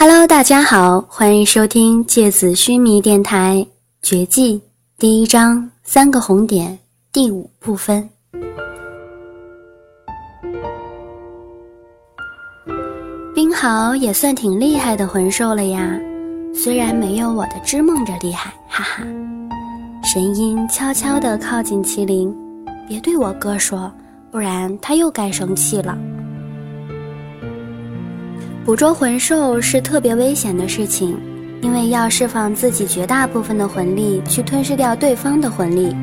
Hello，大家好，欢迎收听芥子须弥电台《绝技》第一章三个红点第五部分。冰豪也算挺厉害的魂兽了呀，虽然没有我的织梦者厉害，哈哈。神鹰悄悄地靠近麒麟，别对我哥说，不然他又该生气了。捕捉魂兽是特别危险的事情，因为要释放自己绝大部分的魂力去吞噬掉对方的魂力。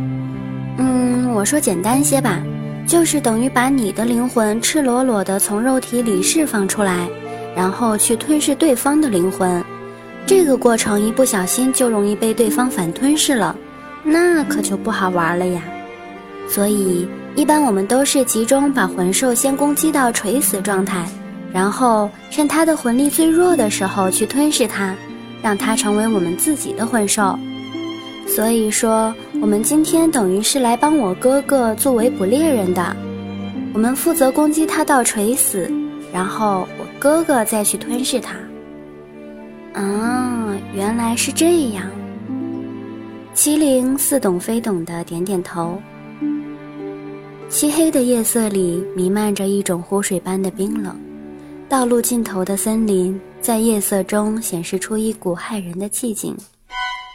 嗯，我说简单些吧，就是等于把你的灵魂赤裸裸的从肉体里释放出来，然后去吞噬对方的灵魂。这个过程一不小心就容易被对方反吞噬了，那可就不好玩了呀。所以一般我们都是集中把魂兽先攻击到垂死状态。然后趁他的魂力最弱的时候去吞噬他，让他成为我们自己的魂兽。所以说，我们今天等于是来帮我哥哥作为捕猎人的。我们负责攻击他到垂死，然后我哥哥再去吞噬他。啊，原来是这样。麒麟似懂非懂的点点头。漆黑的夜色里弥漫着一种湖水般的冰冷。道路尽头的森林在夜色中显示出一股骇人的寂静，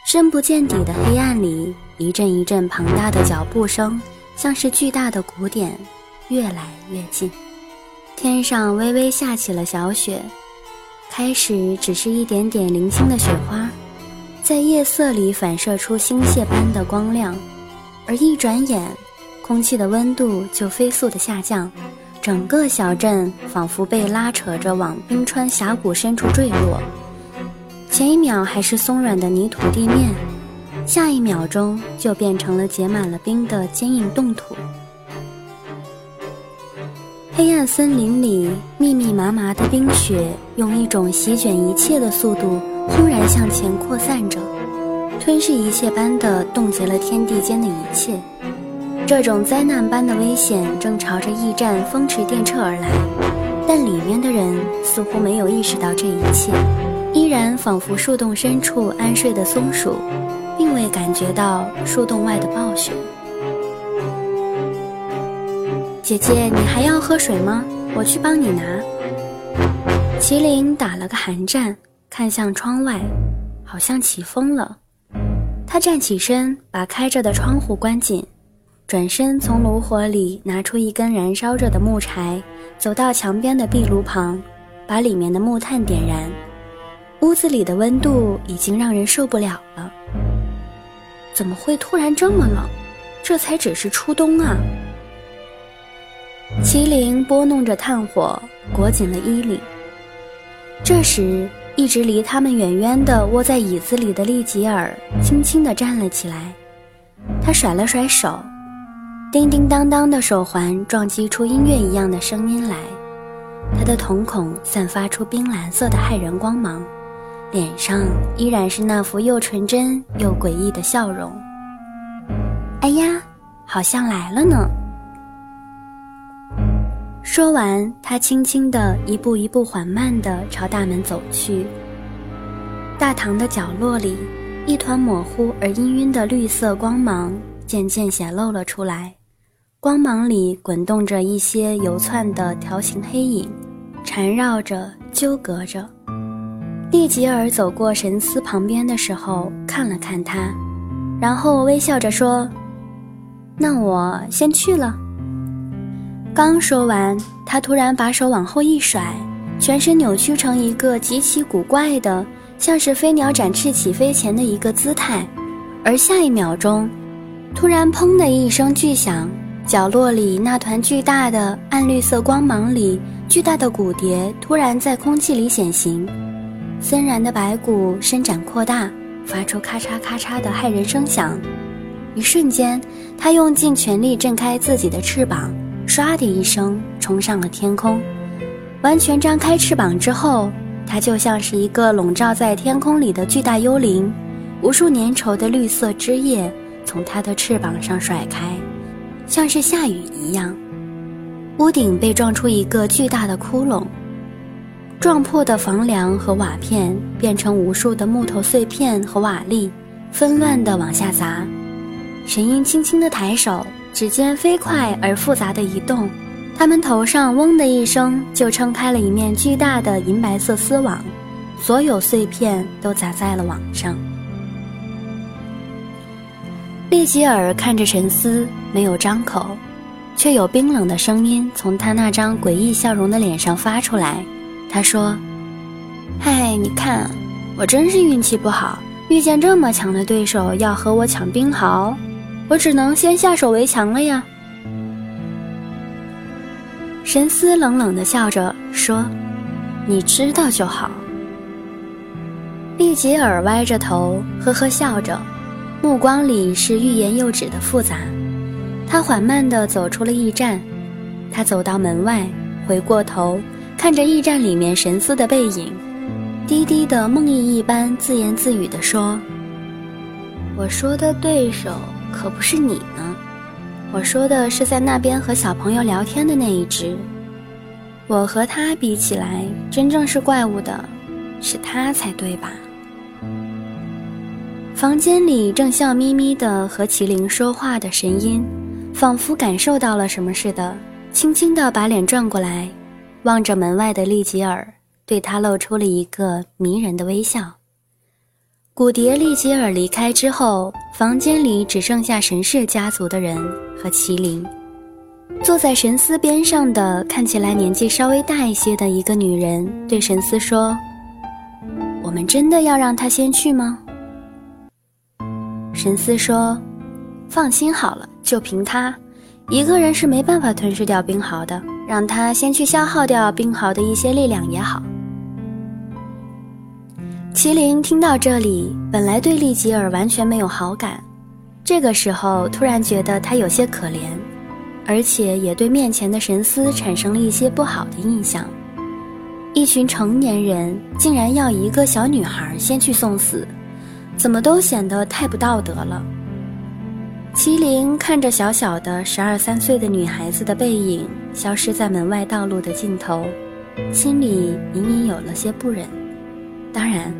深不见底的黑暗里，一阵一阵庞大的脚步声，像是巨大的鼓点，越来越近。天上微微下起了小雪，开始只是一点点零星的雪花，在夜色里反射出星屑般的光亮，而一转眼，空气的温度就飞速的下降。整个小镇仿佛被拉扯着往冰川峡谷深处坠落，前一秒还是松软的泥土地面，下一秒钟就变成了结满了冰的坚硬冻土。黑暗森林里密密麻麻的冰雪，用一种席卷一切的速度轰然向前扩散着，吞噬一切般的冻结了天地间的一切。这种灾难般的危险正朝着驿站风驰电掣而来，但里面的人似乎没有意识到这一切，依然仿佛树洞深处安睡的松鼠，并未感觉到树洞外的暴雪。姐姐，你还要喝水吗？我去帮你拿。麒麟打了个寒战，看向窗外，好像起风了。他站起身，把开着的窗户关紧。转身从炉火里拿出一根燃烧着的木柴，走到墙边的壁炉旁，把里面的木炭点燃。屋子里的温度已经让人受不了了。怎么会突然这么冷？这才只是初冬啊！麒麟拨弄着炭火，裹紧了衣领。这时，一直离他们远远的窝在椅子里的利吉尔轻轻地站了起来，他甩了甩手。叮叮当当的手环撞击出音乐一样的声音来，他的瞳孔散发出冰蓝色的骇人光芒，脸上依然是那副又纯真又诡异的笑容。哎呀，好像来了呢！说完，他轻轻地一步一步缓慢地朝大门走去。大堂的角落里，一团模糊而氤氲的绿色光芒渐渐显露了出来。光芒里滚动着一些游窜的条形黑影，缠绕着，纠葛着。利吉尔走过神思旁边的时候，看了看他，然后微笑着说：“那我先去了。”刚说完，他突然把手往后一甩，全身扭曲成一个极其古怪的，像是飞鸟展翅起飞前的一个姿态，而下一秒钟，突然“砰”的一声巨响。角落里那团巨大的暗绿色光芒里，巨大的骨蝶突然在空气里显形，森然的白骨伸展扩大，发出咔嚓咔嚓的骇人声响。一瞬间，它用尽全力震开自己的翅膀，唰的一声冲上了天空。完全张开翅膀之后，它就像是一个笼罩在天空里的巨大幽灵，无数粘稠的绿色枝叶从它的翅膀上甩开。像是下雨一样，屋顶被撞出一个巨大的窟窿。撞破的房梁和瓦片变成无数的木头碎片和瓦砾，纷乱地往下砸。神鹰轻轻地抬手，指尖飞快而复杂的移动，他们头上“嗡”的一声就撑开了一面巨大的银白色丝网，所有碎片都砸在了网上。利吉尔看着沉思，没有张口，却有冰冷的声音从他那张诡异笑容的脸上发出来。他说：“嗨，你看，我真是运气不好，遇见这么强的对手要和我抢冰豪。”我只能先下手为强了呀。神思冷冷的笑着说：“你知道就好。”利吉尔歪着头，呵呵笑着，目光里是欲言又止的复杂。他缓慢地走出了驿站，他走到门外，回过头看着驿站里面神思的背影，低低的梦呓一般自言自语地说：“我说的对手。”可不是你呢，我说的是在那边和小朋友聊天的那一只。我和他比起来，真正是怪物的，是他才对吧？房间里正笑眯眯的和麒麟说话的神音，仿佛感受到了什么似的，轻轻地把脸转过来，望着门外的利吉尔，对他露出了一个迷人的微笑。古蝶利吉尔离开之后，房间里只剩下神氏家族的人和麒麟。坐在神思边上的看起来年纪稍微大一些的一个女人对神思说：“我们真的要让他先去吗？”神思说：“放心好了，就凭他一个人是没办法吞噬掉冰豪的，让他先去消耗掉冰豪的一些力量也好。”麒麟听到这里，本来对利吉尔完全没有好感，这个时候突然觉得他有些可怜，而且也对面前的神思产生了一些不好的印象。一群成年人竟然要一个小女孩先去送死，怎么都显得太不道德了。麒麟看着小小的十二三岁的女孩子的背影消失在门外道路的尽头，心里隐隐有了些不忍。当然，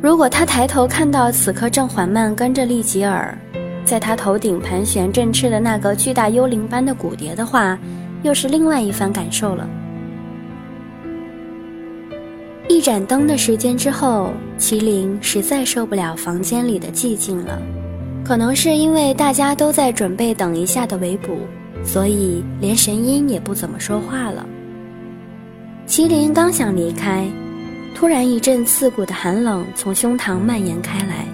如果他抬头看到此刻正缓慢跟着利吉尔，在他头顶盘旋振翅的那个巨大幽灵般的骨蝶的话，又是另外一番感受了。盏灯的时间之后，麒麟实在受不了房间里的寂静了，可能是因为大家都在准备等一下的围捕，所以连神鹰也不怎么说话了。麒麟刚想离开。突然，一阵刺骨的寒冷从胸膛蔓延开来，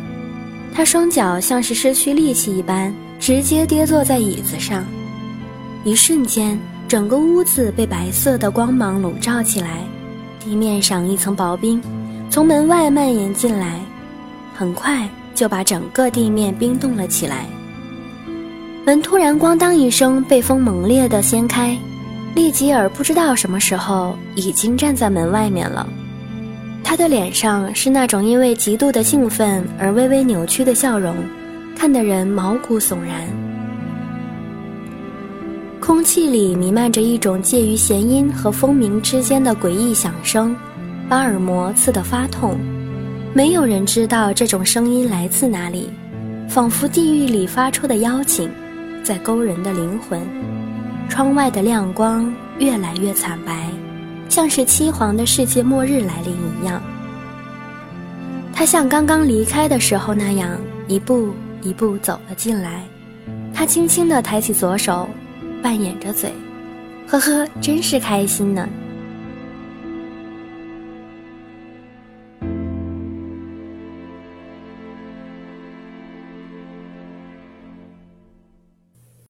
他双脚像是失去力气一般，直接跌坐在椅子上。一瞬间，整个屋子被白色的光芒笼罩起来，地面上一层薄冰从门外蔓延进来，很快就把整个地面冰冻了起来。门突然咣当一声被风猛烈地掀开，利吉尔不知道什么时候已经站在门外面了。他的脸上是那种因为极度的兴奋而微微扭曲的笑容，看得人毛骨悚然。空气里弥漫着一种介于弦音和风鸣之间的诡异响声，把耳膜刺得发痛。没有人知道这种声音来自哪里，仿佛地狱里发出的邀请，在勾人的灵魂。窗外的亮光越来越惨白。像是漆黄的世界末日来临一样，他像刚刚离开的时候那样，一步一步走了进来。他轻轻地抬起左手，扮演着嘴，呵呵，真是开心呢。